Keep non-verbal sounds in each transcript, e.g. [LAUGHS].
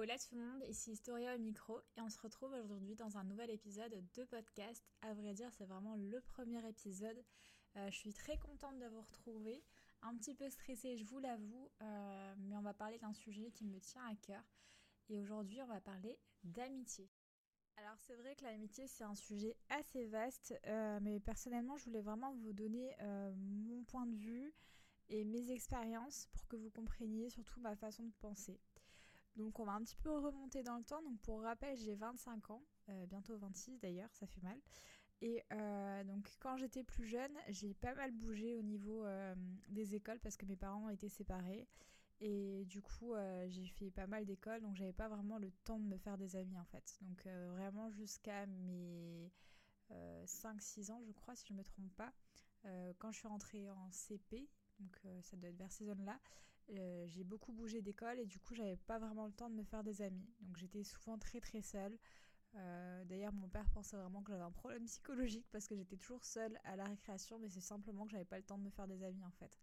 Hola tout le monde, ici Historia au micro et on se retrouve aujourd'hui dans un nouvel épisode de podcast. À vrai dire, c'est vraiment le premier épisode. Euh, je suis très contente de vous retrouver, un petit peu stressée, je vous l'avoue, euh, mais on va parler d'un sujet qui me tient à cœur. Et aujourd'hui, on va parler d'amitié. Alors c'est vrai que l'amitié c'est un sujet assez vaste, euh, mais personnellement je voulais vraiment vous donner mon point de vue et mes expériences pour que vous compreniez surtout ma façon de penser. Donc on va un petit peu remonter dans le temps. Donc pour rappel, j'ai 25 ans, euh, bientôt 26 d'ailleurs, ça fait mal. Et euh, donc quand j'étais plus jeune, j'ai pas mal bougé au niveau euh, des écoles parce que mes parents étaient séparés. Et du coup, j'ai fait pas mal d'écoles, donc j'avais pas vraiment le temps de me faire des amis en fait. Donc vraiment jusqu'à mes 5-6 ans, je crois, si je me trompe pas. quand je suis rentrée en CP, donc ça doit être vers ces zones-là, euh, j'ai beaucoup bougé d'école et du coup j'avais pas vraiment le temps de me faire des amis. Donc j'étais souvent très très seule. Euh, d'ailleurs mon père pensait vraiment que j'avais un problème psychologique parce que j'étais toujours seule à la récréation mais c'est simplement que j'avais pas le temps de me faire des amis en fait.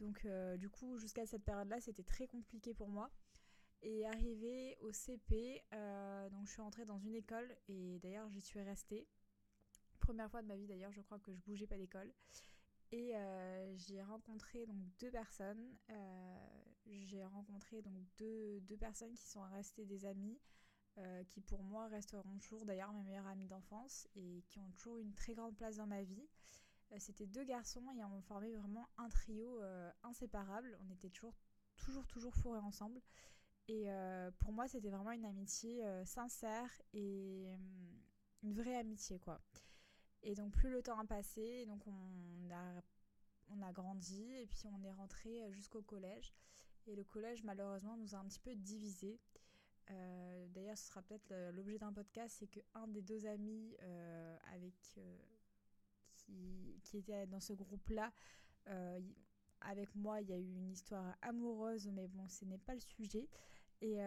Donc euh, du coup jusqu'à cette période-là c'était très compliqué pour moi. Et arrivé au CP, donc je suis rentrée dans une école et d'ailleurs j'y suis restée. Première fois de ma vie d'ailleurs je crois que je bougeais pas d'école. Et euh, j'ai rencontré donc deux personnes. Euh, j'ai rencontré donc deux, deux, personnes qui sont restées des amis, euh, qui pour moi resteront toujours d'ailleurs mes meilleures amies d'enfance et qui ont toujours une très grande place dans ma vie. C'était deux garçons et on formait vraiment un trio inséparable. On était toujours, toujours, toujours fourrés ensemble. Et pour moi, c'était vraiment une amitié sincère et une vraie amitié, quoi. Et donc plus le temps a passé, donc on a, on a grandi et puis on est rentré jusqu'au collège. Et le collège malheureusement nous a un petit peu divisés. Euh, d'ailleurs ce sera peut-être l'objet d'un podcast, c'est qu'un des deux amis euh, avec, euh, qui, qui, était dans ce groupe-là, avec moi il y a eu une histoire amoureuse, mais bon ce n'est pas le sujet. Et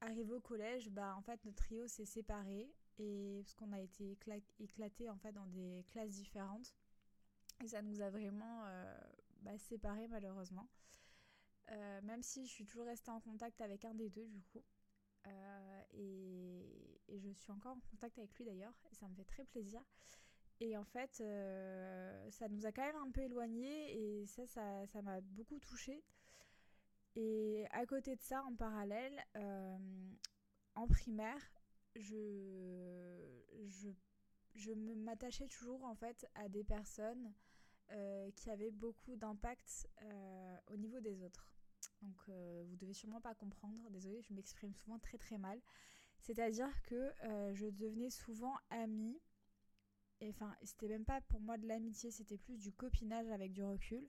arrivé au collège, bah, en fait notre trio s'est séparé et parce qu'on a été éclaté en fait dans des classes différentes et ça nous a vraiment euh, bah, séparés malheureusement. Euh, même si je suis toujours restée en contact avec un des deux du coup. Euh, et, je suis encore en contact avec lui d'ailleurs et ça me fait très plaisir. Et en fait, ça nous a quand même un peu éloignés et ça, ça m'a beaucoup touchée. Et à côté de ça, en parallèle, en primaire, je, je, je m'attachais toujours en fait à des personnes euh, qui avaient beaucoup d'impact euh, au niveau des autres. Donc euh, vous devez sûrement pas comprendre, désolée, je m'exprime souvent très très mal. C'est-à-dire que je devenais souvent amie, enfin c'était même pas pour moi de l'amitié, c'était plus du copinage avec du recul.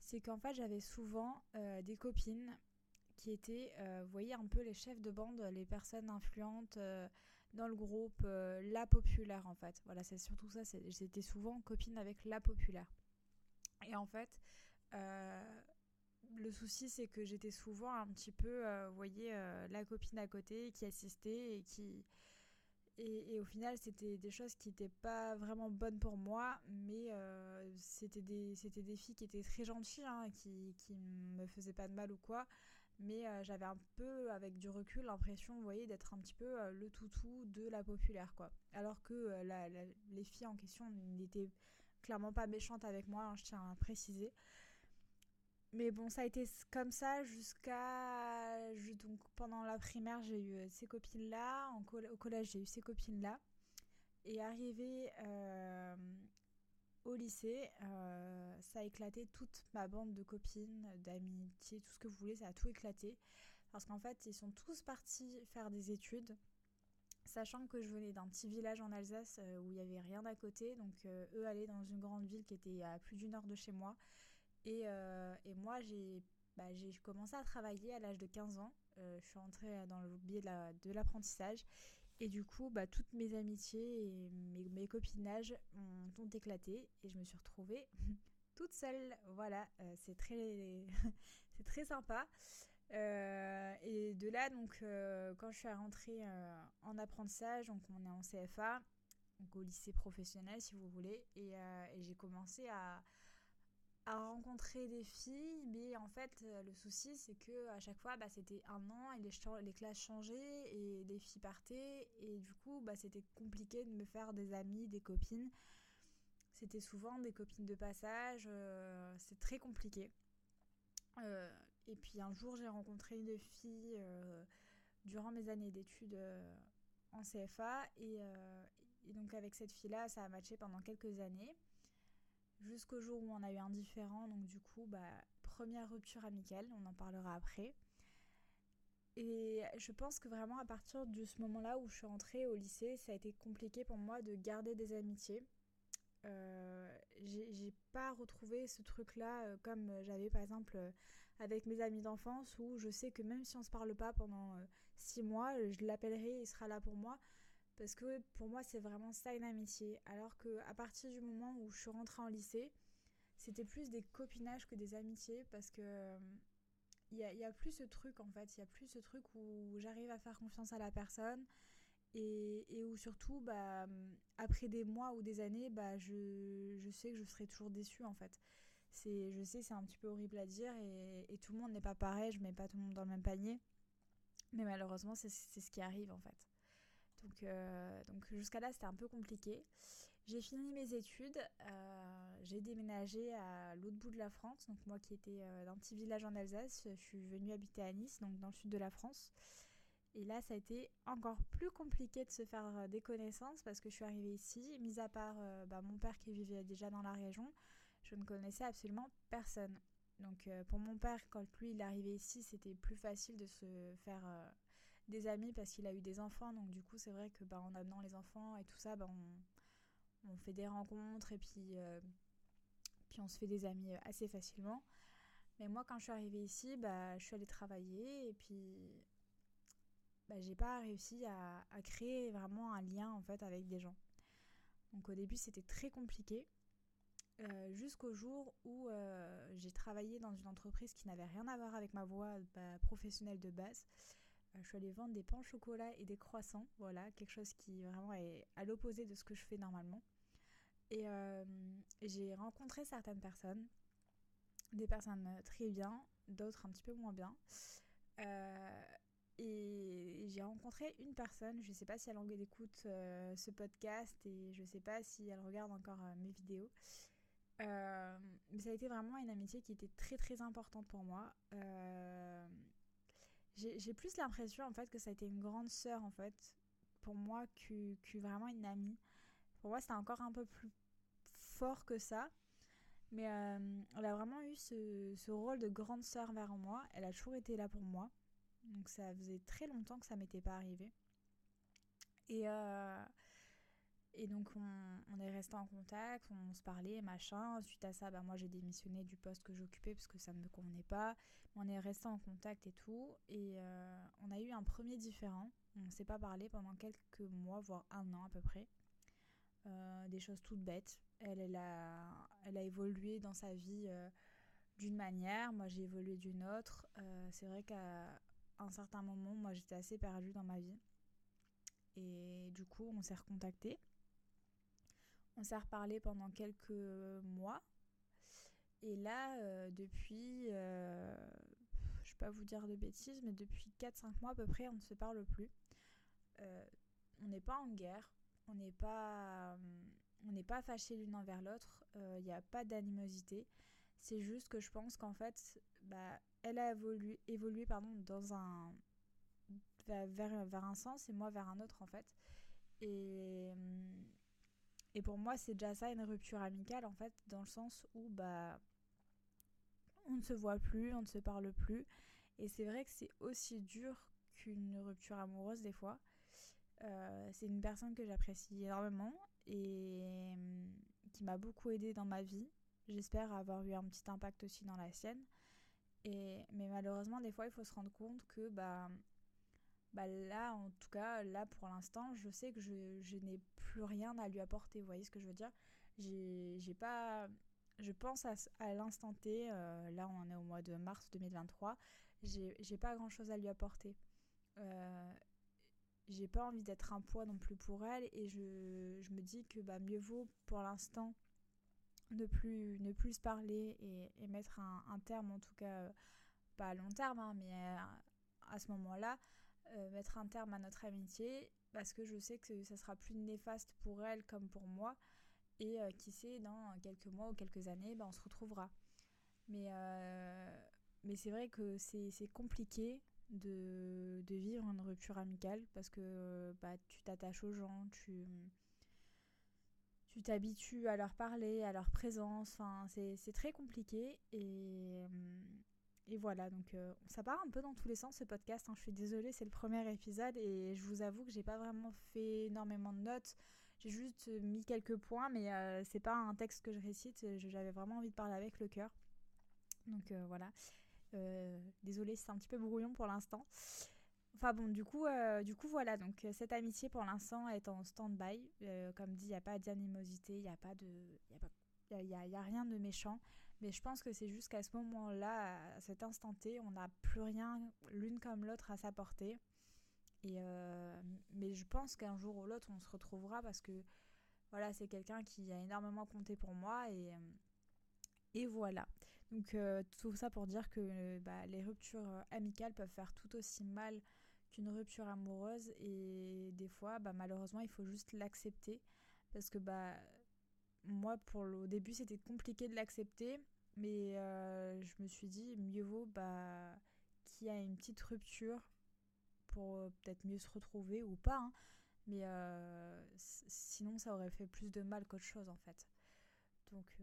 C'est qu'en fait j'avais souvent des copines qui étaient, euh, vous voyez, un peu les chefs de bande, les personnes influentes euh, dans le groupe, euh, la populaire en fait. Voilà, c'est surtout ça, j'étais souvent copine avec la populaire. Et en fait, le souci c'est que j'étais souvent un petit peu, vous voyez, la copine à côté qui assistait et qui... Et, au final, c'était des choses qui n'étaient pas vraiment bonnes pour moi, mais c'était des, des filles qui étaient très gentilles, hein, qui, qui me faisaient pas de mal ou quoi, mais euh, j'avais un peu, avec du recul, l'impression, vous voyez, d'être un petit peu euh, le toutou de la populaire, quoi. Alors que euh, les filles en question n'étaient clairement pas méchantes avec moi, hein, je tiens à préciser. Mais bon, ça a été comme ça jusqu'à. Donc, pendant la primaire, j'ai eu ces copines-là. Au collège, j'ai eu ces copines-là. Et arrivé au lycée, euh, ça a éclaté toute ma bande de copines, d'amitié, tout ce que vous voulez, ça a tout éclaté. Parce qu'en fait, ils sont tous partis faire des études, sachant que je venais d'un petit village en Alsace euh, où il n'y avait rien à côté. Donc, euh, eux allaient dans une grande ville qui était à plus d'une heure de chez moi. Et, moi, bah, j'ai commencé à travailler à l'âge de 15 ans. je suis entrée dans le biais de l'apprentissage. Et du coup, bah, toutes mes amitiés et mes, copinages ont, éclaté et je me suis retrouvée [LAUGHS] toute seule. Voilà, euh, c'est très, [LAUGHS] c'est très sympa. Euh, et de là, donc, euh, quand je suis rentrée en apprentissage, donc on est en CFA, donc au lycée professionnel si vous voulez, et, et j'ai commencé à, à rencontrer des filles, mais en fait, euh, le souci, c'est que à chaque fois, bah, c'était un an et les, classes changeaient et les filles partaient. Et du coup, bah, c'était compliqué de me faire des amis, des copines. C'était souvent des copines de passage. Euh, c'est très compliqué. Euh, et puis un jour, j'ai rencontré une fille durant mes années d'études en CFA. Et, et donc, avec cette fille-là, ça a matché pendant quelques années jusqu'au jour où on a eu un différent. Donc du coup, bah, première rupture amicale, on en parlera après. Et je pense que vraiment à partir de ce moment-là où je suis rentrée au lycée, ça a été compliqué pour moi de garder des amitiés. Euh, j'ai pas retrouvé ce truc-là euh, comme j'avais par exemple euh, avec mes amis d'enfance où je sais que même si on se parle pas pendant six mois, je l'appellerai, il sera là pour moi. Parce que pour moi, c'est vraiment ça une amitié. Alors que à partir du moment où je suis rentrée en lycée, c'était plus des copinages que des amitiés. Parce que il n'y a, plus ce truc en fait. Il n'y a plus ce truc où j'arrive à faire confiance à la personne. Et, où surtout, bah, après des mois ou des années, bah, je, sais que je serai toujours déçue en fait. Je sais, c'est un petit peu horrible à dire et, tout le monde n'est pas pareil. Je mets pas tout le monde dans le même panier. Mais malheureusement, c'est ce qui arrive en fait. Donc, euh, donc jusqu'à là, c'était un peu compliqué. J'ai fini mes études, euh, j'ai déménagé à l'autre bout de la France, donc moi qui étais euh, dans un petit village en Alsace, je suis venue habiter à Nice, donc dans le sud de la France. Et là, ça a été encore plus compliqué de se faire des connaissances parce que je suis arrivée ici, mis à part bah, mon père qui vivait déjà dans la région, je ne connaissais absolument personne. Donc pour mon père, quand lui il est arrivé ici, c'était plus facile de se faire des amis parce qu'il a eu des enfants. Donc du coup, c'est vrai que bah, en amenant les enfants et tout ça, bah, on, on, fait des rencontres et puis, euh, puis on se fait des amis assez facilement. Mais moi, quand je suis arrivée ici, bah, je suis allée travailler et puis bah, j'ai pas réussi à, créer vraiment un lien en fait avec des gens. Donc au début, c'était très compliqué. Euh, jusqu'au jour où euh, j'ai travaillé dans une entreprise qui n'avait rien à voir avec ma voie bah, professionnelle de base je suis allée vendre des pains au chocolat et des croissants. Voilà, quelque chose qui vraiment est à l'opposé de ce que je fais normalement. Et euh, j'ai rencontré certaines personnes, des personnes très bien, d'autres un petit peu moins bien. Euh, et j'ai rencontré une personne, je ne sais pas si elle écoute euh, ce podcast et je ne sais pas si elle regarde encore mes vidéos. mais ça a été vraiment une amitié qui était très très importante pour moi j'ai plus l'impression en fait que ça a été une grande sœur en fait pour moi que, que vraiment une amie. Pour moi c'était encore un peu plus fort que ça. Mais euh, elle a vraiment eu ce, ce, rôle de grande sœur vers moi. Elle a toujours été là pour moi. Donc ça faisait très longtemps que ça m'était pas arrivé. Et, euh, et donc on, est resté en contact, on se parlait, machin. Suite à ça, bah, moi j'ai démissionné du poste que j'occupais parce que ça ne me convenait pas. On est resté en contact et tout. Et euh, on a eu un premier différent. On ne s'est pas parlé pendant quelques mois, voire un an à peu près. Euh, des choses toutes bêtes. Elle, a, elle a évolué dans sa vie euh, d'une manière, moi j'ai évolué d'une autre. C'est vrai qu'à un certain moment, moi j'étais assez perdue dans ma vie. Et du coup, on s'est recontacté. On s'est reparlé pendant quelques mois. Et là, euh, depuis, euh, je ne vais pas vous dire de bêtises, mais depuis 4-5 mois à peu près, on ne se parle plus. Euh, on n'est pas en guerre, on n'est pas, on n'est pas fâchés l'une envers l'autre, il n'y a pas d'animosité. C'est juste que je pense qu'en fait, bah, elle a évolué, évolué pardon, dans un, vers, vers, un sens et moi vers un autre en fait. Et et pour moi, c'est déjà ça une rupture amicale en fait, dans le sens où bah on ne se voit plus, on ne se parle plus. Et c'est vrai que c'est aussi dur qu'une rupture amoureuse des fois. Euh, c'est une personne que j'apprécie énormément et hum, qui m'a beaucoup aidé dans ma vie. J'espère avoir eu un petit impact aussi dans la sienne. Et, mais malheureusement, des fois, il faut se rendre compte que bah, bah là, en tout cas, là pour l'instant, je sais que je, je n'ai plus rien à lui apporter. Vous voyez ce que je veux dire? J'ai pas. Je pense à, l'instant T, euh, là on est au mois de mars 2023, j'ai pas grand chose à lui apporter. Euh, j'ai pas envie d'être un poids non plus pour elle et je, je me dis que bah, mieux vaut pour l'instant ne plus, ne plus se parler et, mettre un, terme, en tout cas pas à long terme, hein, mais à, ce moment-là, mettre un terme à notre amitié parce que je sais que ça sera plus néfaste pour elle comme pour moi. Et qui sait dans quelques mois ou quelques années ben, on se retrouvera. Mais, mais c'est vrai que c'est compliqué de, de, vivre une rupture amicale parce que bah, tu t'attaches aux gens, tu tu t'habitues à leur parler, à leur présence, enfin, c'est très compliqué et, et voilà, donc euh, ça part un peu dans tous les sens ce podcast, hein. je suis désolée, c'est le premier épisode et je vous avoue que j'ai pas vraiment fait énormément de notes, j'ai juste mis quelques points mais euh, c'est pas un texte que je récite, j'avais vraiment envie de parler avec le cœur. Donc euh, voilà, désolée c'est un petit peu brouillon pour l'instant. Enfin bon, du coup, euh, du coup voilà, donc euh, cette amitié pour l'instant est en stand-by. Euh, comme dit, il n'y a pas d'animosité, il n'y pas de... Il y a, y a, rien de méchant. Mais je pense que c'est juste qu'à ce moment-là, à cet instant T, on n'a plus rien l'une comme l'autre à s'apporter. Et mais je pense qu'un jour ou l'autre, on se retrouvera parce que voilà, c'est quelqu'un qui a énormément compté pour moi. Et, et voilà. Donc tout ça pour dire que bah, les ruptures amicales peuvent faire tout aussi mal qu'une rupture amoureuse et des fois bah, malheureusement il faut juste l'accepter parce que bah moi pour au début c'était compliqué de l'accepter mais euh, je me suis dit mieux vaut bah qu'il y a une petite rupture pour euh, peut-être mieux se retrouver ou pas hein. mais euh, sinon ça aurait fait plus de mal qu'autre chose en fait donc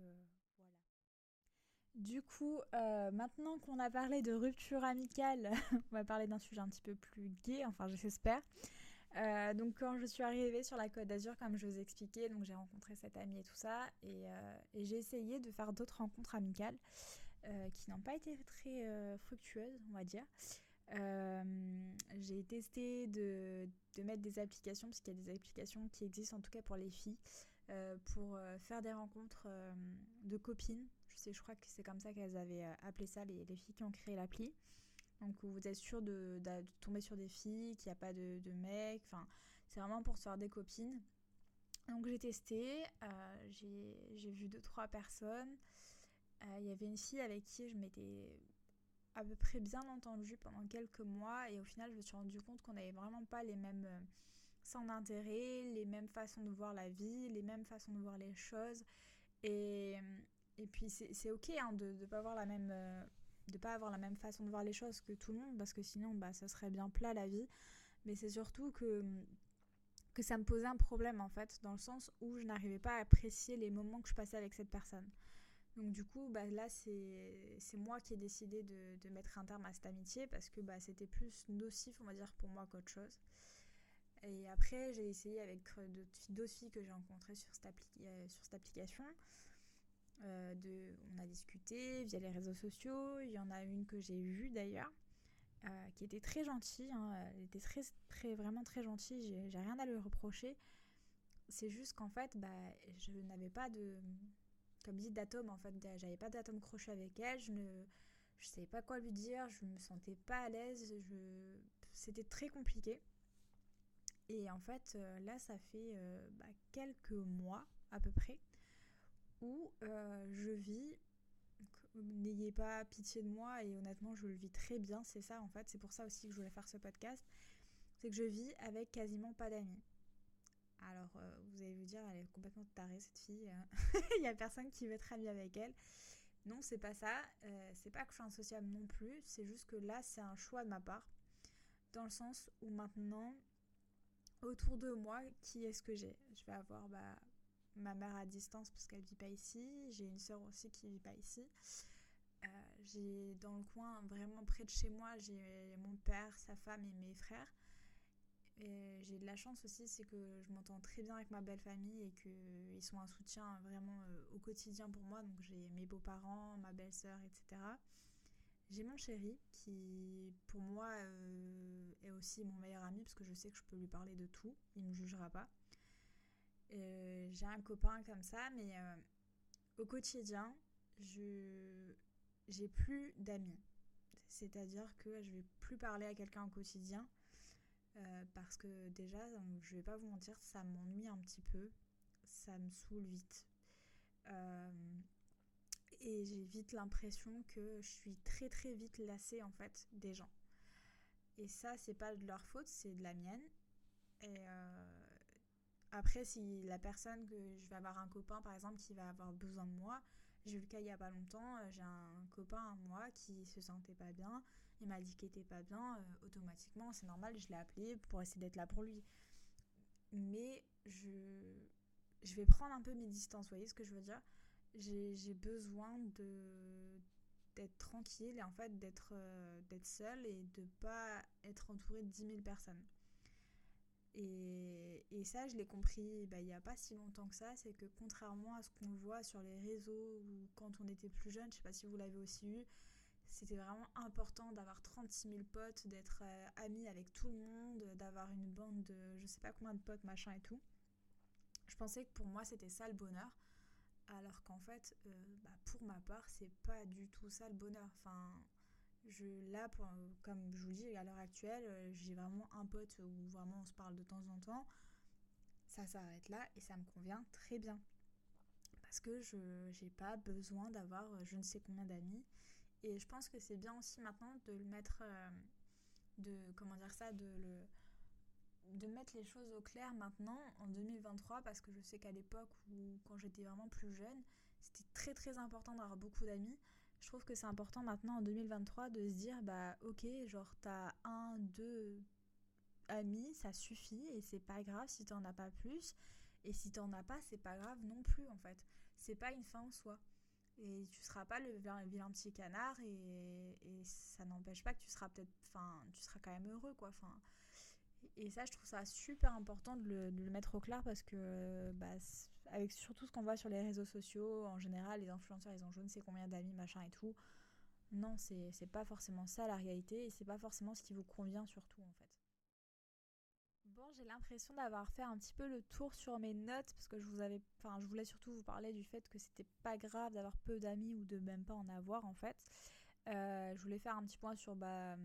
du coup, maintenant qu'on a parlé de rupture amicale, [LAUGHS] on va parler d'un sujet un petit peu plus gai, enfin j'espère. Euh, donc quand je suis arrivée sur la Côte d'Azur, comme je vous expliquais, donc j'ai rencontré cette amie et tout ça, et, euh, j'ai essayé de faire d'autres rencontres amicales qui n'ont pas été très fructueuses, on va dire. j'ai testé de, mettre des applications, parce qu'il y a des applications qui existent en tout cas pour les filles, pour faire des rencontres de copines je crois que c'est comme ça qu'elles avaient euh, appelé ça, les, filles qui ont créé l'appli. Donc vous êtes sûr de, tomber sur des filles, qu'il n'y a pas de, mecs, enfin c'est vraiment pour se faire des copines. Donc j'ai testé, euh, j'ai vu deux trois personnes. Euh, il y avait une fille avec qui je m'étais à peu près bien entendue pendant quelques mois et au final je me suis rendu compte qu'on n'avait vraiment pas les mêmes centres d'intérêt, les mêmes façons de voir la vie, les mêmes façons de voir les choses. Et, et puis c'est ok hein, de ne pas avoir la même euh, de pas avoir la même façon de voir les choses que tout le monde parce que sinon bah ça serait bien plat la vie. Mais c'est surtout que que ça me posait un problème en fait dans le sens où je n'arrivais pas à apprécier les moments que je passais avec cette personne. Donc du coup, bah, là, c'est moi qui ai décidé de, de, mettre un terme à cette amitié parce que bah, c'était plus nocif, on va dire, pour moi qu'autre chose. Et après, j'ai essayé avec d'autres filles que j'ai rencontrées sur, cette euh, sur cette application. Euh, on a discuté via les réseaux sociaux. Il y en a une que j'ai vue d'ailleurs, euh, qui était très gentille. Hein. Elle était très, très, vraiment très gentille. J'ai rien à lui reprocher. C'est juste qu'en fait, bah, je n'avais pas de, comme dit, d'atome. En fait, j'avais pas d'atome crochet avec elle. Je ne, je savais pas quoi lui dire. Je me sentais pas à l'aise. C'était très compliqué. Et en fait, euh, là, ça fait bah, quelques mois à peu près où euh, je vis. N'ayez pas pitié de moi et honnêtement, je le vis très bien. C'est ça en fait, c'est pour ça aussi que je voulais faire ce podcast. C'est que je vis avec quasiment pas d'amis. Alors, euh, vous allez vous dire, elle est complètement tarée cette fille. Hein. [LAUGHS] Il y a personne qui veut être amie avec elle. Non, c'est pas ça. Euh, c'est pas que je suis insociable non plus. C'est juste que là, c'est un choix de ma part. Dans le sens où maintenant, autour de moi, qui est-ce que j'ai? Je vais avoir bah, ma mère à distance parce qu'elle vit pas ici. J'ai une sœur aussi qui vit pas ici. Euh, j'ai dans le coin, vraiment près de chez moi, j'ai mon père, sa femme et mes frères. Et j'ai de la chance aussi, c'est que je m'entends très bien avec ma belle famille et qu'ils sont un soutien vraiment euh, au quotidien pour moi. Donc j'ai mes beaux-parents, ma belle-sœur, etc. J'ai mon chéri qui, pour moi, euh, est aussi mon meilleur ami parce que je sais que je peux lui parler de tout. Il ne me jugera pas. Euh, j'ai un copain comme ça, mais euh, au quotidien, je j'ai plus d'amis. C'est-à-dire que je vais plus parler à quelqu'un au quotidien euh, parce que déjà, je vais pas vous mentir, ça m'ennuie un petit peu, ça me saoule vite. et j'ai vite l'impression que je suis très très vite lassée en fait des gens. Et ça, c'est pas de leur faute, c'est de la mienne. Et après, si la personne que je vais avoir un copain par exemple qui va avoir besoin de moi, j'ai eu le cas il y a pas longtemps, euh, j'ai un copain à moi qui se sentait pas bien, il m'a dit qu'il était pas bien, euh, automatiquement, c'est normal, je l'ai appelé pour essayer d'être là pour lui. Mais je, je vais prendre un peu mes distances, vous voyez ce que je veux dire? J'ai besoin de d'être tranquille et en fait d'être euh, seule et de pas être entourée de 10 000 personnes. Et, et ça, je l'ai compris bah, il n'y a pas si longtemps que ça, c'est que contrairement à ce qu'on voit sur les réseaux ou quand on était plus jeune, je sais pas si vous l'avez aussi eu, c'était vraiment important d'avoir 36 000 potes, d'être euh, ami avec tout le monde, d'avoir une bande de je sais pas combien de potes, machin et tout. Je pensais que pour moi c'était ça le bonheur alors qu'en fait, euh, bah, pour ma part, c'est pas du tout ça le bonheur. Enfin, là, comme je vous dis, à l'heure actuelle, euh, j'ai vraiment un pote où vraiment on se parle de temps en temps. Ça s'arrête là et ça me convient très bien. Parce que je n'ai pas besoin d'avoir euh, je ne sais combien d'amis. Et je pense que c'est bien aussi maintenant de le mettre, de, comment dire ça, de le de mettre les choses au clair maintenant en 2023 parce que je sais qu'à l'époque où quand j'étais vraiment plus jeune, c'était très très important d'avoir beaucoup d'amis. Je trouve que c'est important maintenant en 2023 de se dire bah ok genre t'as un, deux amis, ça suffit et c'est pas grave si t'en as pas plus et si t'en as pas c'est pas grave non plus en fait. C'est pas une fin en soi. Et tu seras pas le vilain petit canard et, et ça n'empêche pas que tu seras peut-être, enfin, tu seras quand même heureux quoi. Enfin, et ça, je trouve ça super important de le, mettre au clair parce que, bah, avec surtout ce qu'on voit sur les réseaux sociaux, en général, les influenceurs, ils ont je ne sais combien d'amis, machin et tout. Non, c'est pas forcément ça la réalité et c'est pas forcément ce qui vous convient surtout en fait. Bon, j'ai l'impression d'avoir fait un petit peu le tour sur mes notes parce que je vous avais, enfin, je voulais surtout vous parler du fait que c'était pas grave d'avoir peu d'amis ou de même pas en avoir en fait. Euh, je voulais faire un petit point sur bah,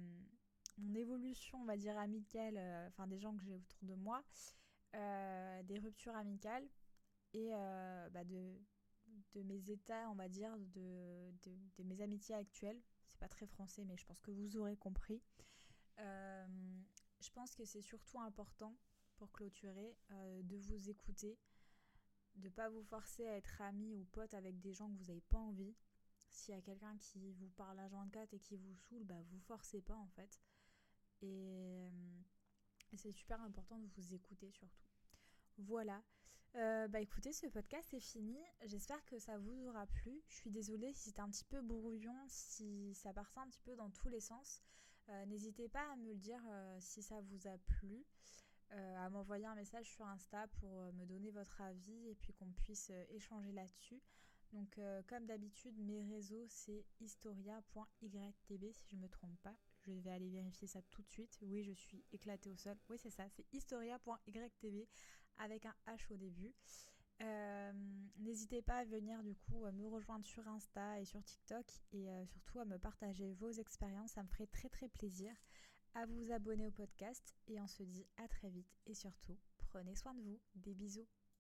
mon évolution, on va dire, amicale, euh, enfin des gens que j'ai autour de moi, euh, des ruptures amicales et euh, bah, de, mes états, on va dire, de, de, mes amitiés actuelles. C'est pas très français, mais je pense que vous aurez compris. je pense que c'est surtout important pour clôturer de vous écouter, de pas vous forcer à être ami ou pote avec des gens que vous n'avez pas envie. S'il y a quelqu'un qui vous parle à 24 et qui vous saoule, bah vous forcez pas en fait. Euh, et, c'est super important de vous écouter surtout. Voilà. Euh, bah écoutez, ce podcast est fini. J'espère que ça vous aura plu. Je suis désolée si c'était un petit peu brouillon, si ça partait un petit peu dans tous les sens. Euh, n'hésitez pas à me le dire si ça vous a plu, à m'envoyer un message sur Insta pour me donner votre avis et puis qu'on puisse échanger là-dessus. Donc comme d'habitude, mes réseaux c'est historia.ytb si je ne me trompe pas. Je vais aller vérifier ça tout de suite. Oui, je suis éclatée au sol. Oui, c'est ça, c'est historia.ytv avec un H au début. Euh, n'hésitez pas à venir du coup me rejoindre sur Insta et sur TikTok et euh, surtout à me partager vos expériences, ça me ferait très très plaisir. À vous abonner au podcast et on se dit à très vite et surtout prenez soin de vous. Des bisous.